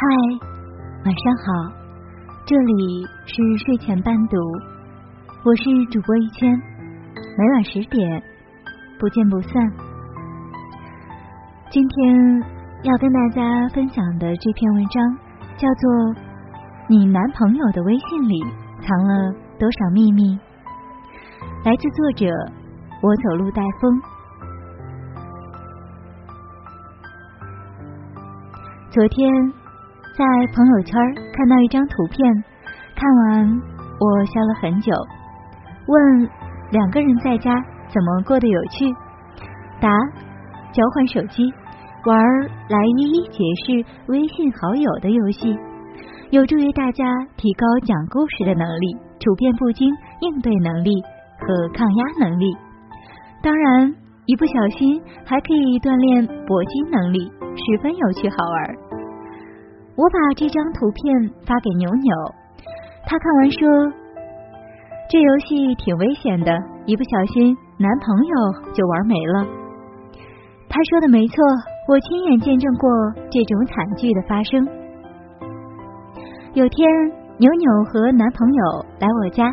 嗨，晚上好，这里是睡前伴读，我是主播一千，每晚十点不见不散。今天要跟大家分享的这篇文章叫做《你男朋友的微信里藏了多少秘密》，来自作者我走路带风。昨天。在朋友圈看到一张图片，看完我笑了很久。问两个人在家怎么过得有趣？答：交换手机，玩来一一解释微信好友的游戏，有助于大家提高讲故事的能力、处变不惊应对能力和抗压能力。当然，一不小心还可以锻炼搏击能力，十分有趣好玩。我把这张图片发给牛牛，他看完说：“这游戏挺危险的，一不小心男朋友就玩没了。”他说的没错，我亲眼见证过这种惨剧的发生。有天，牛牛和男朋友来我家，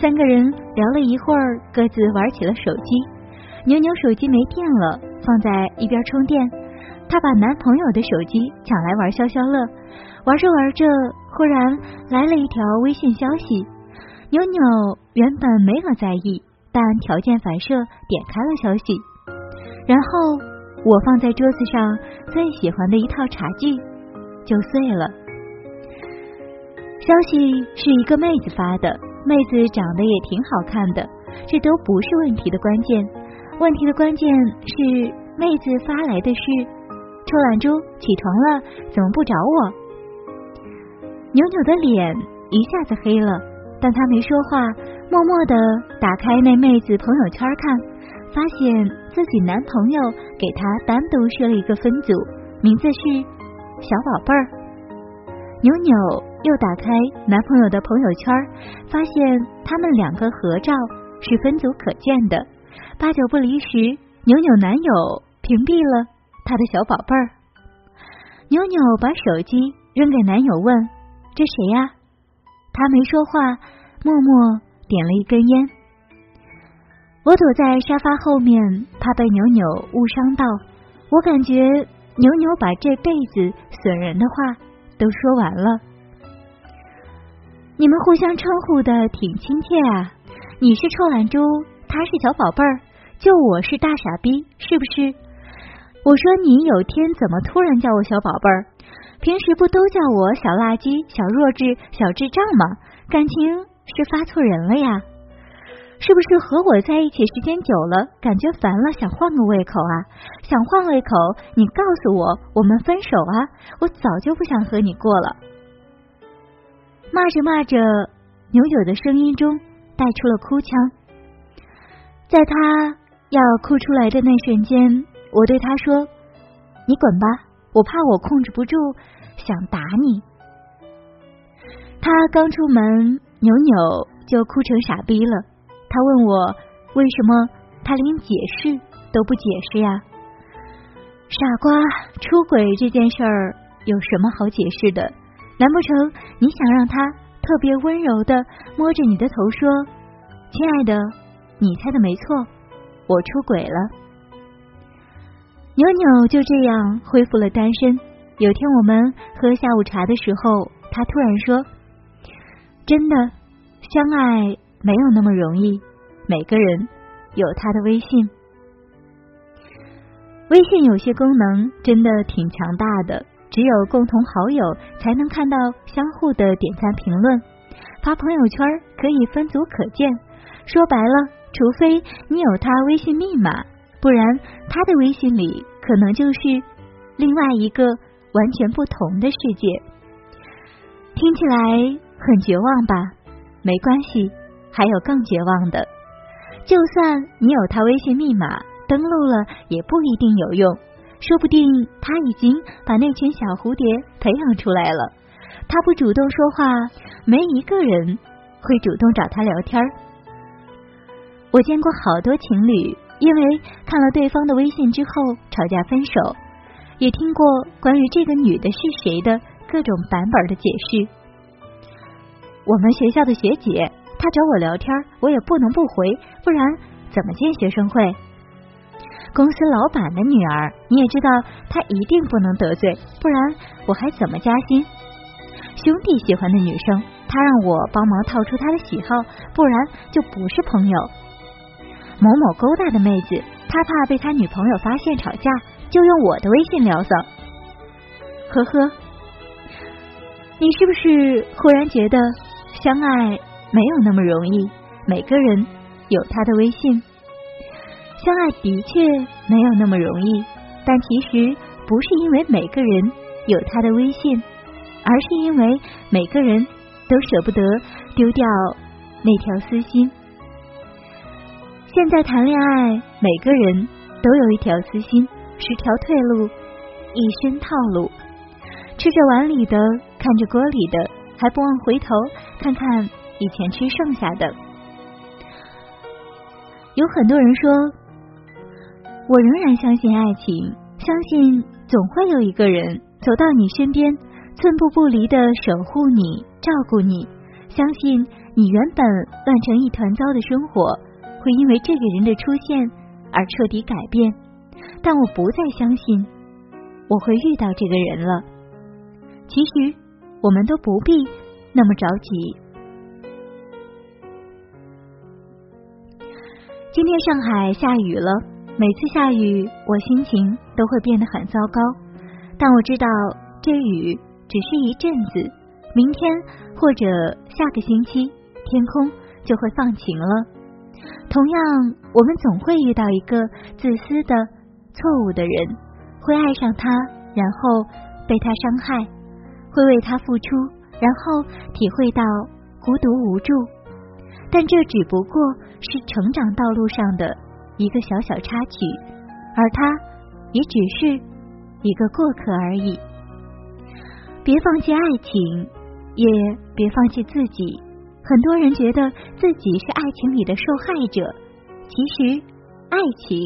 三个人聊了一会儿，各自玩起了手机。牛牛手机没电了，放在一边充电。她把男朋友的手机抢来玩消消乐，玩着玩着，忽然来了一条微信消息。妞妞原本没有在意，但条件反射点开了消息，然后我放在桌子上最喜欢的一套茶具就碎了。消息是一个妹子发的，妹子长得也挺好看的，这都不是问题的关键，问题的关键是妹子发来的是。臭懒猪，起床了，怎么不找我？牛牛的脸一下子黑了，但他没说话，默默的打开那妹子朋友圈看，发现自己男朋友给她单独设了一个分组，名字是小宝贝儿。牛牛又打开男朋友的朋友圈，发现他们两个合照是分组可见的。八九不离十，牛牛男友屏蔽了。他的小宝贝儿，牛牛把手机扔给男友，问：“这谁呀？”他没说话，默默点了一根烟。我躲在沙发后面，怕被牛牛误伤到。我感觉牛牛把这辈子损人的话都说完了。你们互相称呼的挺亲切啊！你是臭懒猪，他是小宝贝儿，就我是大傻逼，是不是？我说你有天怎么突然叫我小宝贝儿？平时不都叫我小垃圾、小弱智、小智障吗？感情是发错人了呀？是不是和我在一起时间久了，感觉烦了，想换个胃口啊？想换胃口，你告诉我，我们分手啊！我早就不想和你过了。骂着骂着，牛牛的声音中带出了哭腔，在他要哭出来的那瞬间。我对他说：“你滚吧，我怕我控制不住，想打你。”他刚出门，扭扭就哭成傻逼了。他问我为什么，他连解释都不解释呀？傻瓜，出轨这件事儿有什么好解释的？难不成你想让他特别温柔的摸着你的头说：“亲爱的，你猜的没错，我出轨了。”牛牛就这样恢复了单身。有天我们喝下午茶的时候，他突然说：“真的，相爱没有那么容易。每个人有他的微信，微信有些功能真的挺强大的。只有共同好友才能看到相互的点赞评论，发朋友圈可以分组可见。说白了，除非你有他微信密码。”不然，他的微信里可能就是另外一个完全不同的世界。听起来很绝望吧？没关系，还有更绝望的。就算你有他微信密码，登录了也不一定有用。说不定他已经把那群小蝴蝶培养出来了。他不主动说话，没一个人会主动找他聊天。我见过好多情侣。因为看了对方的微信之后吵架分手，也听过关于这个女的是谁的各种版本的解释。我们学校的学姐，她找我聊天，我也不能不回，不然怎么进学生会？公司老板的女儿，你也知道，她一定不能得罪，不然我还怎么加薪？兄弟喜欢的女生，他让我帮忙套出他的喜好，不然就不是朋友。某某勾搭的妹子，他怕被他女朋友发现吵架，就用我的微信聊骚。呵呵，你是不是忽然觉得相爱没有那么容易？每个人有他的微信。相爱的确没有那么容易，但其实不是因为每个人有他的微信，而是因为每个人都舍不得丢掉那条私心。现在谈恋爱，每个人都有一条私心，十条退路，一身套路。吃着碗里的，看着锅里的，还不忘回头看看以前吃剩下的。有很多人说。我仍然相信爱情，相信总会有一个人走到你身边，寸步不离的守护你、照顾你。相信你原本乱成一团糟的生活，会因为这个人的出现而彻底改变。但我不再相信我会遇到这个人了。其实我们都不必那么着急。今天上海下雨了。每次下雨，我心情都会变得很糟糕。但我知道，这雨只是一阵子，明天或者下个星期，天空就会放晴了。同样，我们总会遇到一个自私的、错误的人，会爱上他，然后被他伤害，会为他付出，然后体会到孤独无助。但这只不过是成长道路上的。一个小小插曲，而他也只是一个过客而已。别放弃爱情，也别放弃自己。很多人觉得自己是爱情里的受害者，其实爱情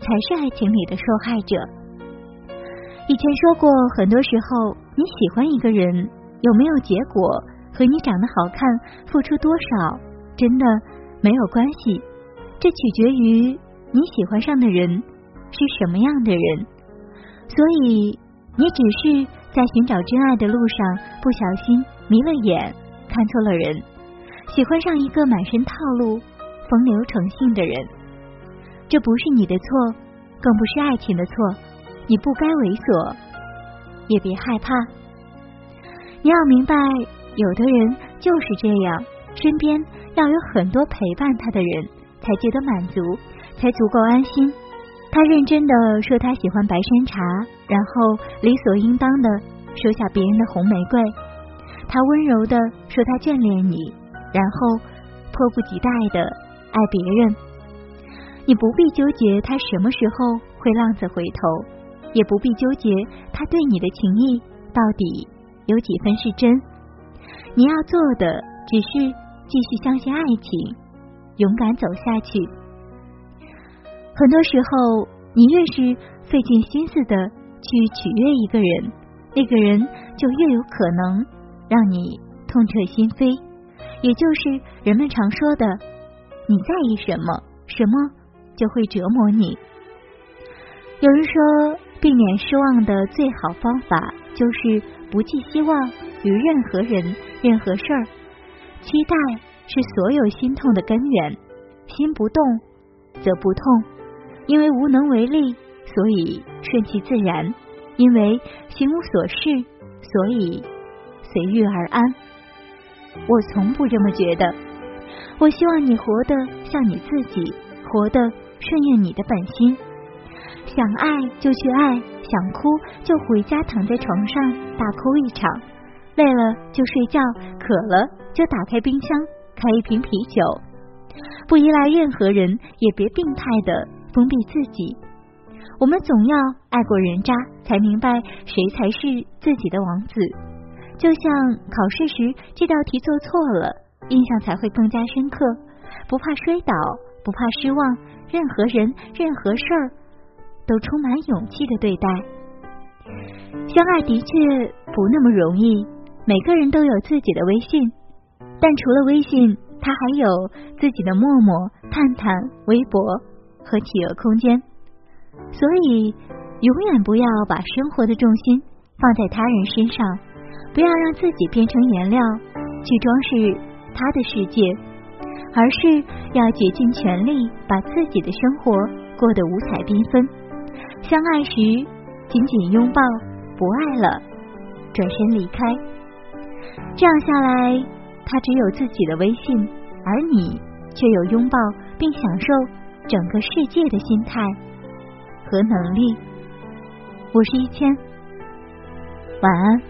才是爱情里的受害者。以前说过，很多时候你喜欢一个人，有没有结果和你长得好看、付出多少真的没有关系。这取决于你喜欢上的人是什么样的人，所以你只是在寻找真爱的路上不小心迷了眼，看错了人，喜欢上一个满身套路、风流成性的人。这不是你的错，更不是爱情的错，你不该猥琐，也别害怕。你要明白，有的人就是这样，身边要有很多陪伴他的人。才觉得满足，才足够安心。他认真的说他喜欢白山茶，然后理所应当的收下别人的红玫瑰。他温柔的说他眷恋你，然后迫不及待的爱别人。你不必纠结他什么时候会浪子回头，也不必纠结他对你的情谊到底有几分是真。你要做的只是继续相信爱情。勇敢走下去。很多时候，你越是费尽心思的去取悦一个人，那个人就越有可能让你痛彻心扉。也就是人们常说的，你在意什么，什么就会折磨你。有人说，避免失望的最好方法就是不寄希望于任何人、任何事儿，期待。是所有心痛的根源，心不动则不痛，因为无能为力，所以顺其自然；因为心无所事，所以随遇而安。我从不这么觉得，我希望你活得像你自己，活得顺应你的本心。想爱就去爱，想哭就回家躺在床上大哭一场，累了就睡觉，渴了就打开冰箱。开一瓶啤酒，不依赖任何人，也别病态的封闭自己。我们总要爱过人渣，才明白谁才是自己的王子。就像考试时这道题做错了，印象才会更加深刻。不怕摔倒，不怕失望，任何人、任何事儿都充满勇气的对待。相爱的确不那么容易。每个人都有自己的微信，但除了微信，他还有自己的陌陌、探探、微博和企鹅空间。所以，永远不要把生活的重心放在他人身上，不要让自己变成颜料去装饰他的世界，而是要竭尽全力把自己的生活过得五彩缤纷。相爱时紧紧拥抱，不爱了转身离开。这样下来，他只有自己的微信，而你却有拥抱并享受整个世界的心态和能力。我是一千，晚安。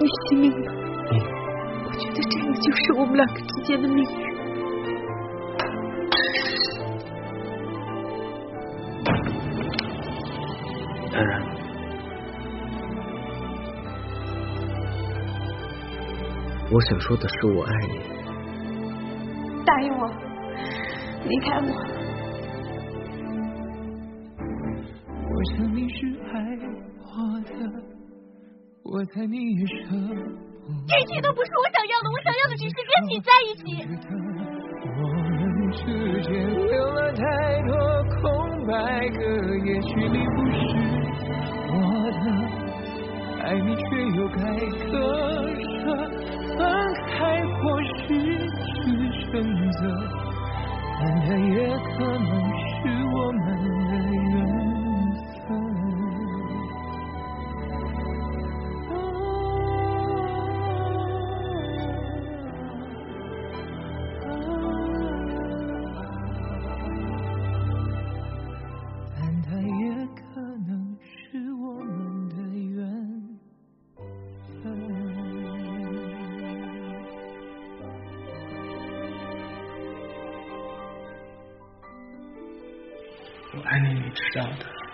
你信命吗？我觉得这个就是我们两个之间的命运。当然，我想说的是我爱你。答应我，离开我。我想你是爱我的，我猜你也舍不得。这些都不是我想要的，我想要的只是跟你在一起。我们之间留了太多空白格，也许你不是。我的爱你，却又该割舍，分开或许是选择，但它也可能是我们的缘爱你，你知道的。